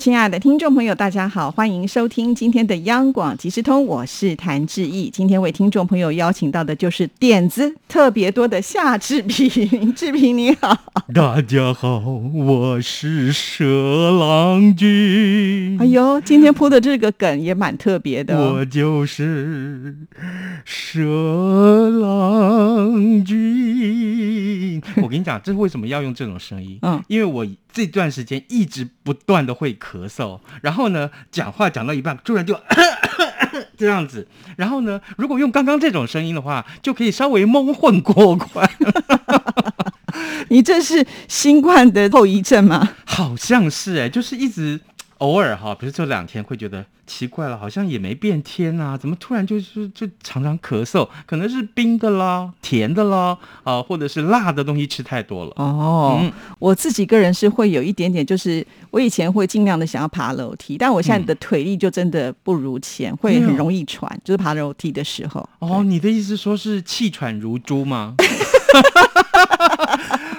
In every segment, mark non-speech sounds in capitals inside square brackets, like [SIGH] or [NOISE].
亲爱的听众朋友，大家好，欢迎收听今天的央广即时通，我是谭志毅。今天为听众朋友邀请到的就是点子特别多的夏志平，志平你好，大家好，我是蛇郎君。哎呦，今天铺的这个梗也蛮特别的、哦，我就是蛇郎君。我跟你讲，这为什么要用这种声音？嗯因为我这段时间一直不断的会咳嗽，然后呢，讲话讲到一半，突然就 [COUGHS] 这样子。然后呢，如果用刚刚这种声音的话，就可以稍微蒙混过关。[LAUGHS] 你这是新冠的后遗症吗？好像是哎、就是一直偶尔哈，比如这两天会觉得奇怪了，好像也没变天啊，怎么突然就是就常常咳嗽？可能是冰的啦、甜的啦，啊、或者是辣的东西吃太多了。哦，嗯我自己个人是会有一点点，就是我以前会尽量的想要爬楼梯，但我现在的腿力就真的不如前，会很容易喘，就是爬楼梯的时候。哦，你的意思说是气喘如猪吗？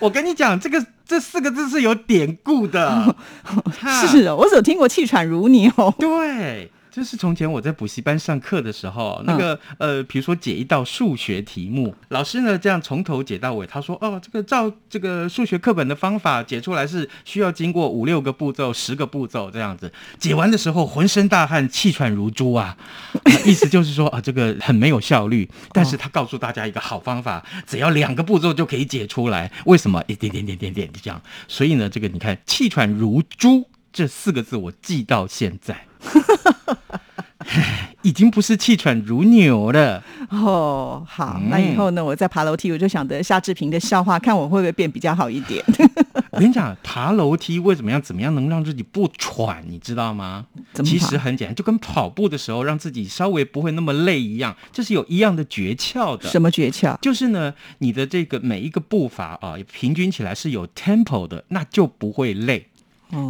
我跟你讲，这个这四个字是有典故的。[LAUGHS] 是哦，我只有听过气喘如牛。对，就是从前我在补习班上课的时候，那个、呃，比如说解一道数学题目，老师呢这样从头解到尾，他说哦，这个照这个数学课本的方法解出来是需要经过五六个步骤、十个步骤这样子。解完的时候浑身大汗，气喘如猪啊，啊意思就是说 [LAUGHS] 啊，这个很没有效率。但是他告诉大家一个好方法，只要两个步骤就可以解出来。为什么？一点点点点点这样。所以呢，这个你看，气喘如猪这四个字我记到现在。[LAUGHS] 已经不是气喘如牛了。哦，好，嗯那以后呢，我在爬楼梯，我就想着夏志平的笑话，看我会不会变比较好一点。[LAUGHS] 我跟你讲，爬楼梯为什么样？怎么样能让自己不喘？你知道吗？其实很简单，就跟跑步的时候让自己稍微不会那么累一样，这是有一样的诀窍的。什么诀窍？就是呢，你的这个每一个步伐啊，平均起来是有 tempo 的，那就不会累。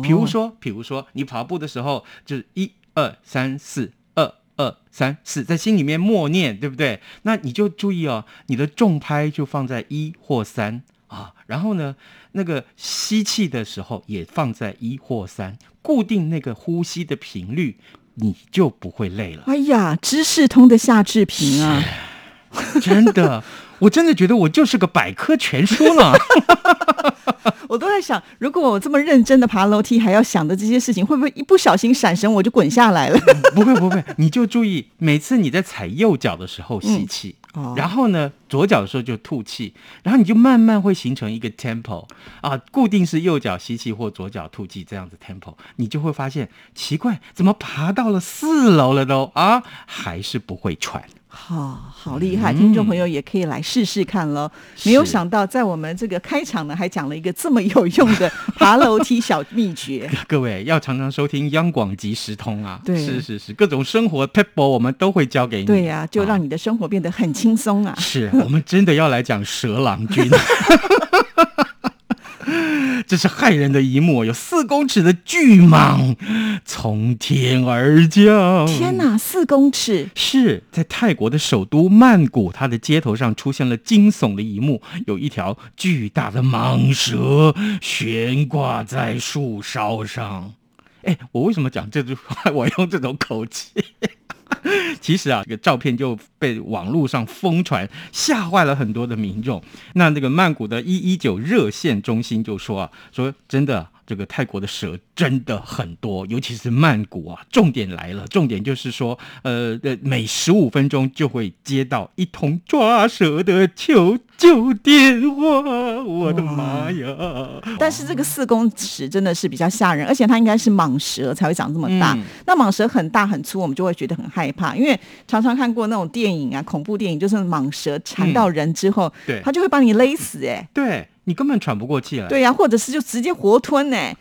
比如说，比如说你跑步的时候，就是一二三四，二二三四，在心里面默念，对不对？那你就注意哦，你的重拍就放在一或三啊，然后呢，那个吸气的时候也放在一或三，固定那个呼吸的频率，你就不会累了。哎呀，知识通的夏志平啊，[LAUGHS] 真的，我真的觉得我就是个百科全书了。[LAUGHS] 我都在想，如果我这么认真的爬楼梯，还要想的这些事情，会不会一不小心闪神我就滚下来了？不会不会，你就注意，每次你在踩右脚的时候吸气，哦然后呢左脚的时候就吐气，然后你就慢慢会形成一个 tempo 啊，固定是右脚吸气或左脚吐气这样子 tempo，你就会发现奇怪，怎么爬到了四楼了都啊，还是不会喘。好、好厉害！听众朋友也可以来试试看喽。没有想到，在我们这个开场呢，还讲了一个这么有用的爬楼梯小秘诀。[LAUGHS] 各位要常常收听央广即时通啊，[LAUGHS] 对是是是，各种生活 pebble 我们都会教给你。对呀、就啊让你的生活变得很轻松啊。是我们真的要来讲蛇郎君。[LAUGHS] 这是骇人的一幕，有四公尺的巨蟒从天而降。天！哪，四公尺！是在泰国的首都曼谷，它的街头上出现了惊悚的一幕，有一条巨大的蟒蛇悬挂在树梢上。哎，我为什么讲这句话？[LAUGHS] 我用这种口气。[LAUGHS] 其实啊，这个照片就被网络上疯传，吓坏了很多的民众。那那个曼谷的一一九热线中心就说啊，说真的，这个泰国的蛇真的很多，尤其是曼谷啊。重点来了，重点就是说，呃，呃每十五分钟就会接到一通抓蛇的求救电话。我的妈呀！但是这个四公尺真的是比较吓人，而且它应该是蟒蛇才会长这么大。嗯那蟒蛇很大很粗，我们就会觉得很害怕，因为常常看过那种电影啊，恐怖电影，就是蟒蛇缠到人之后，对它就会把你勒死、哎，对你根本喘不过气来。对呀、或者是就直接活吞、哎，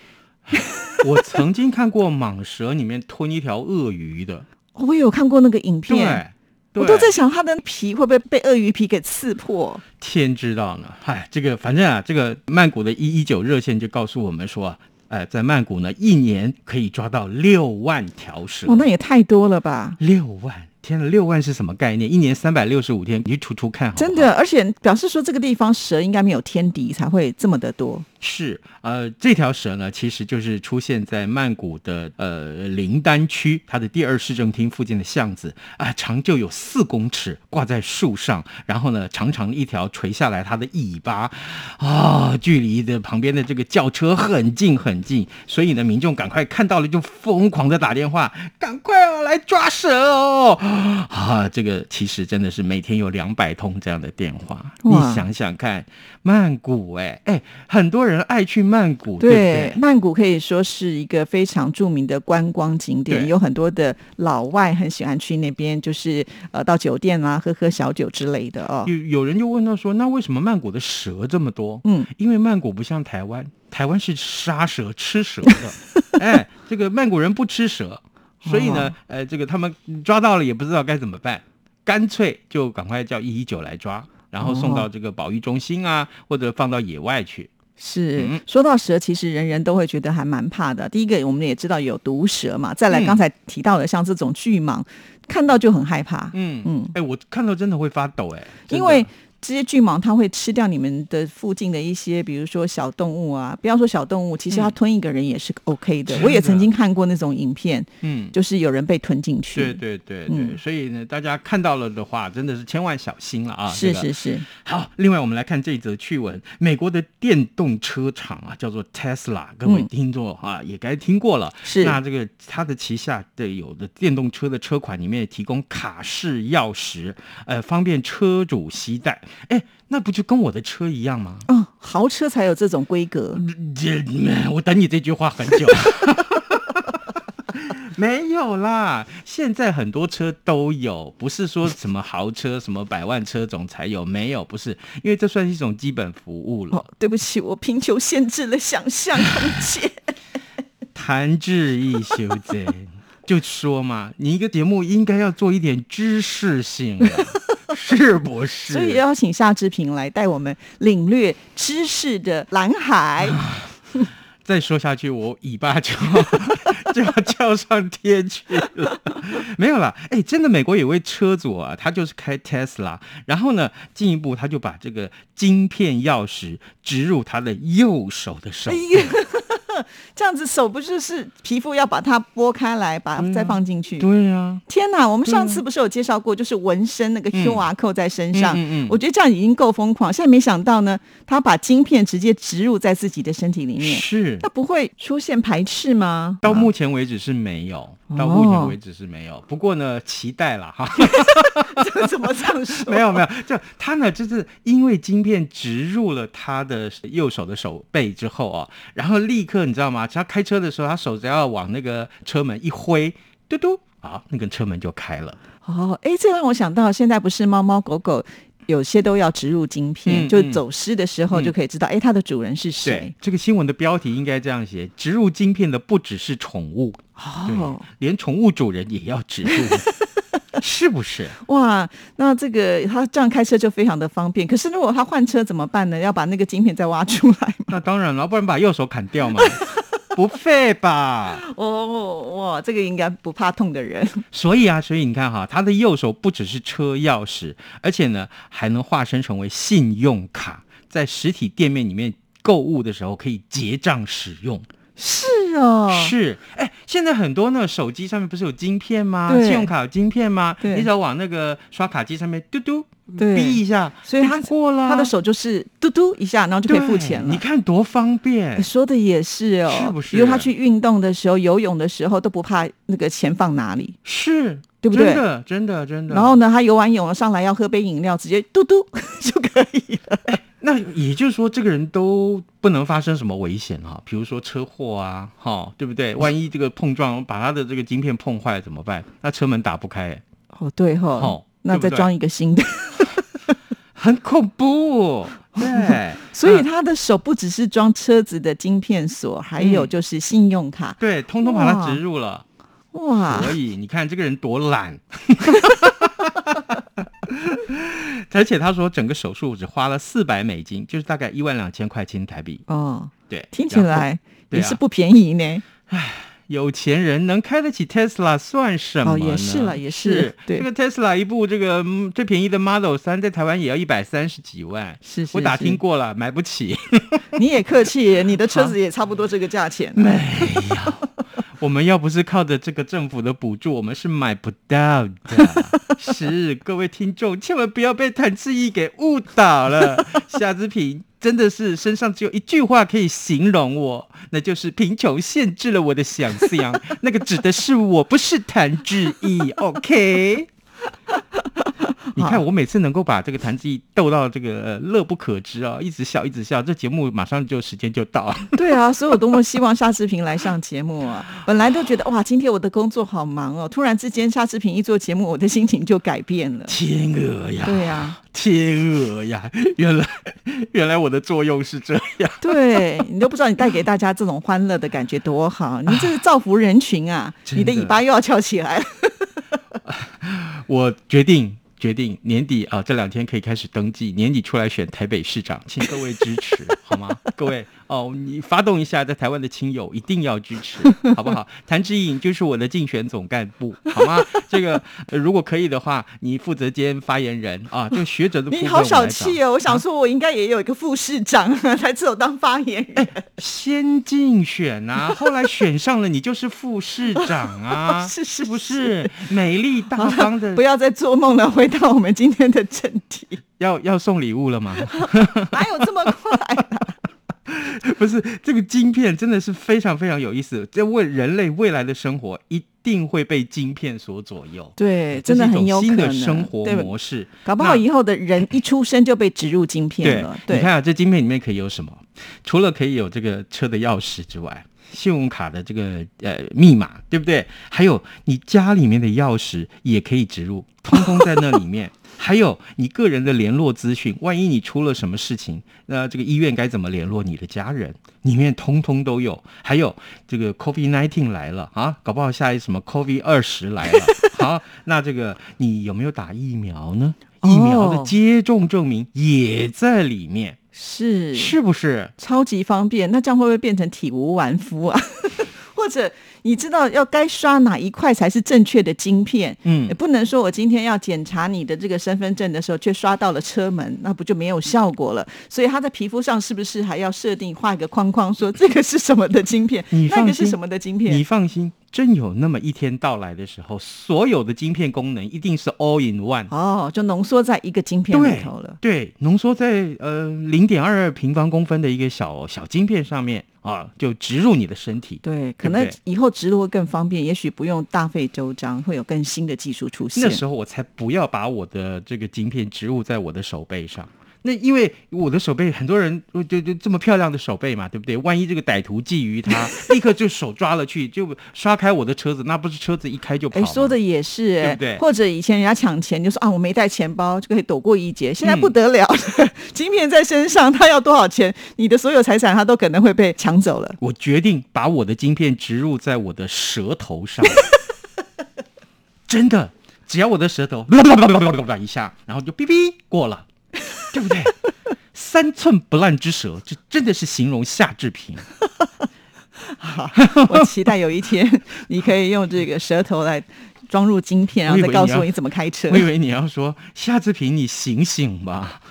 [LAUGHS] 我曾经看过蟒蛇里面吞一条鳄鱼的，我有看过那个影片，，对我都在想它的皮会不会被鳄鱼皮给刺破？天知道呢。嗨，这个反正啊，这个曼谷的一一九热线就告诉我们说啊，哎，在曼谷呢，一年可以抓到六万条蛇。哦，那也太多了吧！六万！天呐，六万是什么概念？一年三百六十五天，你去除除看好好真的，而且表示说这个地方蛇应该没有天敌，才会这么的多。是，呃，这条蛇呢，其实就是出现在曼谷的呃林丹区，它的第二市政厅附近的巷子啊、长就有四公尺，挂在树上，然后呢，长长的一条垂下来，它的尾巴啊、距离的旁边的这个轿车很近很近，所以呢，民众赶快看到了就疯狂的打电话，赶快哦来抓蛇哦！[LAUGHS] 啊，这个其实真的是每天有两百通这样的电话，你想想看，曼谷哎、哎，很多人爱去曼谷，对不对？曼谷可以说是一个非常著名的观光景点，有很多的老外很喜欢去那边，就是呃到酒店啊喝喝小酒之类的哦。有有人就问到说，那为什么曼谷的蛇这么多？嗯，因为曼谷不像台湾，台湾是杀蛇吃蛇的，[LAUGHS] 哎，这个曼谷人不吃蛇，所以呢哦，呃，这个他们抓到了也不知道该怎么办，干脆就赶快叫一一九来抓，然后送到这个保育中心啊，或者放到野外去。是嗯说到蛇，其实人人都会觉得还蛮怕的。第一个，我们也知道有毒蛇嘛，再来嗯刚才提到的像这种巨蟒，看到就很害怕。嗯嗯哎，我看到真的会发抖，哎，因为这些巨蟒它会吃掉你们的附近的一些，比如说小动物啊。不要说小动物，其实它吞一个人也是 OK 的。我也曾经看过那种影片，嗯。就是有人被吞进去。对对对对，嗯所以呢，大家看到了的话，真的是千万小心了啊！是这个是是，好，另外我们来看这一则趣闻，美国的电动车厂啊，叫做 Tesla，各位嗯听众啊、也该听过了。是那这个它的旗下的有的电动车的车款里面也提供卡式钥匙，呃，方便车主携带。哎，那不就跟我的车一样吗？嗯，豪车才有这种规格。这我等你这句话很久。[LAUGHS] 没有啦，现在很多车都有，不是说什么豪车、什么百万车种才有，没有，不是，因为这算是一种基本服务了。哦，对不起，我贫穷限制了想象空间。谭志毅修真，就说嘛，你一个节目应该要做一点知识性的，[LAUGHS] 是不是？所以邀请夏志平来带我们领略知识的蓝海。[LAUGHS] 再说下去，我尾巴就 [LAUGHS] 就要翘上天去了。没有啦，哎，真的，美国有位车主啊，他就是开 Tesla，然后呢，进一步他就把这个晶片钥匙植入他的右手的手 [LAUGHS] 这样子手不就是皮肤要把它剥开来，把它再放进去？对呀、天哪！我们上次不是有介绍过，就是纹身那个 QR code 在身上，嗯嗯嗯我觉得这样已经够疯狂。现在没想到呢，他把晶片直接植入在自己的身体里面，是那不会出现排斥吗？到目前为止是没有，到目前为止是没有。不过呢，期待了哈。[LAUGHS] 这怎么这样说？没有没有，就他呢，就是因为晶片植入了他的右手的手背之后啊，然后立刻你知道吗？只要开车的时候，他手只要往那个车门一挥，嘟嘟，啊，那个车门就开了。哦，哎，这让我想到，现在不是猫猫狗狗有些都要植入晶片，就走失的时候嗯就可以知道，哎、它的主人是对谁。，这个新闻的标题应该这样写：植入晶片的不只是宠物，哦，，连宠物主人也要植入，[LAUGHS] 是不是？哇，那这个他这样开车就非常的方便。可是如果他换车怎么办呢？要把那个晶片再挖出来吗？那当然了，不然把右手砍掉嘛，[LAUGHS] 不费吧？哦，哇，这个应该不怕痛的人。所以啊，所以你看哈，他的右手不只是车钥匙，而且呢，还能化身成为信用卡，在实体店面里面购物的时候可以结账使用。是哦，是，哎，现在很多那个手机上面不是有晶片吗？信用卡有晶片吗？你只要往那个刷卡机上面嘟嘟对逼一下，所以他过了啊，他的手就是嘟嘟一下，然后就可以付钱了。你看多方便你。说的也是哦，是不是比如他去运动的时候、游泳的时候都不怕那个钱放哪里。是，对不对真的，真的，真的。然后呢，他游完泳了上来要喝杯饮料，直接嘟嘟 [LAUGHS] 就可以了。那也就是说，这个人都不能发生什么危险啊、比如说车祸啊，哈、对不对？万一这个碰撞把他的这个晶片碰坏怎么办？那车门打不开，哎哦，对哈、哦那再装一个新的。很恐怖。[LAUGHS] 对所以嗯他的手不只是装车子的晶片锁，还有嗯就是信用卡。对，通通把它植入了。哇，所以你看这个人多懒，[LAUGHS] [LAUGHS] [LAUGHS] 而且他说整个手术只花了四百美金，就是大概一万两千块钱台币。哦，对，听起来也是不便宜呢。有钱人能开得起 Tesla 算什么呢？哦也是了也是对这个 Tesla 一部这个嗯最便宜的 Model 三，在台湾也要一百三十几万。是是，我打听过了，买不起。[LAUGHS] 你也客气，你的车子也差不多这个价钱。没有，我们要不是靠着这个政府的补助，我们是买不到的。[LAUGHS] 是各位听众，千万不要被谭志毅给误导了。[LAUGHS] 夏志平真的是身上只有一句话可以形容我，那就是贫穷限制了我的想象。那个指的是我，不是谭志毅。OK。[LAUGHS] 你看，我每次能够把这个谭志毅逗到这个呃乐不可支啊，一直笑一直笑，这节目马上就时间就到了。[LAUGHS] 对啊，所以我多么希望夏志平来上节目啊！[LAUGHS] 本来都觉得哇，今天我的工作好忙哦，突然之间夏志平一做节目，我的心情就改变了。天鹅呀，对啊，天鹅呀，原来原来我的作用是这样。对你都不知道你带给大家这种欢乐的感觉多好，你这是造福人群啊！你的尾巴又要翘起来了。[LAUGHS] 我决定决定年底啊，这两天可以开始登记，年底出来选台北市长，请各位支持 [LAUGHS] 好吗？各位哦，你发动一下在台湾的亲友，一定要支持，[LAUGHS] 好不好？谭志颖就是我的竞选总干部，好吗？[LAUGHS] 这个、呃如果可以的话，你负责兼发言人啊，这个学者的部分你好小气哦！我想说，我应该也有一个副市长，[LAUGHS] 才只有当发言人。先竞选啊，后来选上了，你就是副市长啊，是是不是？美丽大方的不，要再做梦了，回到我们今天的正题。要要送礼物了吗？哪有这么快、啊？[LAUGHS] 不是，这个晶片真的是非常非常有意思，这为人类未来的生活一定会被晶片所左右。对，真的很有可新的能。生活对模式，搞不好以后的人一出生就被植入晶片对了。，你看啊，这晶片里面可以有什么？除了可以有这个车的钥匙之外，信用卡的这个呃密码，对不对？还有你家里面的钥匙也可以植入，通通在那里面。[LAUGHS] 还有你个人的联络资讯，万一你出了什么事情，那这个医院该怎么联络你的家人，里面通通都有。还有这个 COVID nineteen 来了啊，搞不好下一什么 COVID 二十来了，好，那这个你有没有打疫苗呢？疫苗的哦接种证明也在里面。是是不是？超级方便。那这样会不会变成体无完肤啊？[LAUGHS] 或者你知道要该刷哪一块才是正确的晶片？嗯也不能说我今天要检查你的这个身份证的时候，却刷到了车门，那不就没有效果了？所以它在皮肤上是不是还要设定画一个框框，说这个是什么的晶片，那个是什么的晶片？你放心，真有那么一天到来的时候，所有的晶片功能一定是 all in one。哦，就浓缩在一个晶片里头了。对，浓缩在呃零点二二平方公分的一个小小晶片上面啊，就植入你的身体。对，可能以后植入会更方便，也许不用大费周章，会有更新的技术出现。那时候我才不要把我的这个晶片植入在我的手背上。那因为我的手背，很多人就就这么漂亮的手背嘛，对不对？万一这个歹徒觊觎他，立刻就手抓了去，就刷开我的车子，那不是车子一开就跑哎，说的也是，哎对不对或者以前人家抢钱，就说啊，我没带钱包，就可以躲过一劫。现在嗯不得了了，晶片在身上，他要多少钱，你的所有财产他都可能会被抢走了。我决定把我的晶片植入在我的舌头上，[LAUGHS] 真的，只要我的舌头 [LAUGHS] 一下，然后就哔哔过了，[LAUGHS] 对不对？三寸不烂之舌，这真的是形容夏志平。[LAUGHS] 我期待有一天 [LAUGHS] 你可以用这个舌头来装入晶片，然后再告诉我你怎么开车我。以为你要说夏志平，你醒醒吧。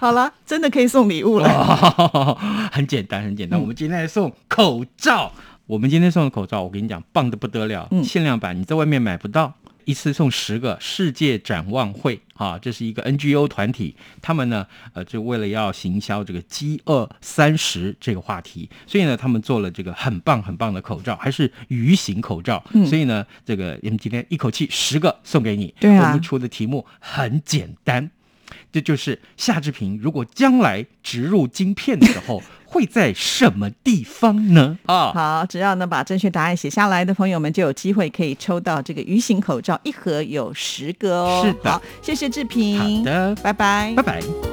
好了，真的可以送礼物了。哦，很简单，很简单。我们今天来送口罩。我们今天送的口罩，我跟你讲，棒的不得了，嗯限量版，你在外面买不到。一次送十个世界展望会啊，这是一个 NGO 团体，他们呢，呃，就为了要行销这个饥饿三十这个话题，所以呢，他们做了这个很棒很棒的口罩，还是鱼形口罩。嗯所以呢，这个我们今天一口气十个送给你。对啊我们出的题目很简单，这就是夏志平如果将来植入晶片的时候，[LAUGHS] 会在什么地方呢？啊，好，只要能把正确答案写下来的朋友们，就有机会可以抽到这个鱼形口罩，一盒有十个哦。是的好，谢谢志平。好的拜拜拜。拜。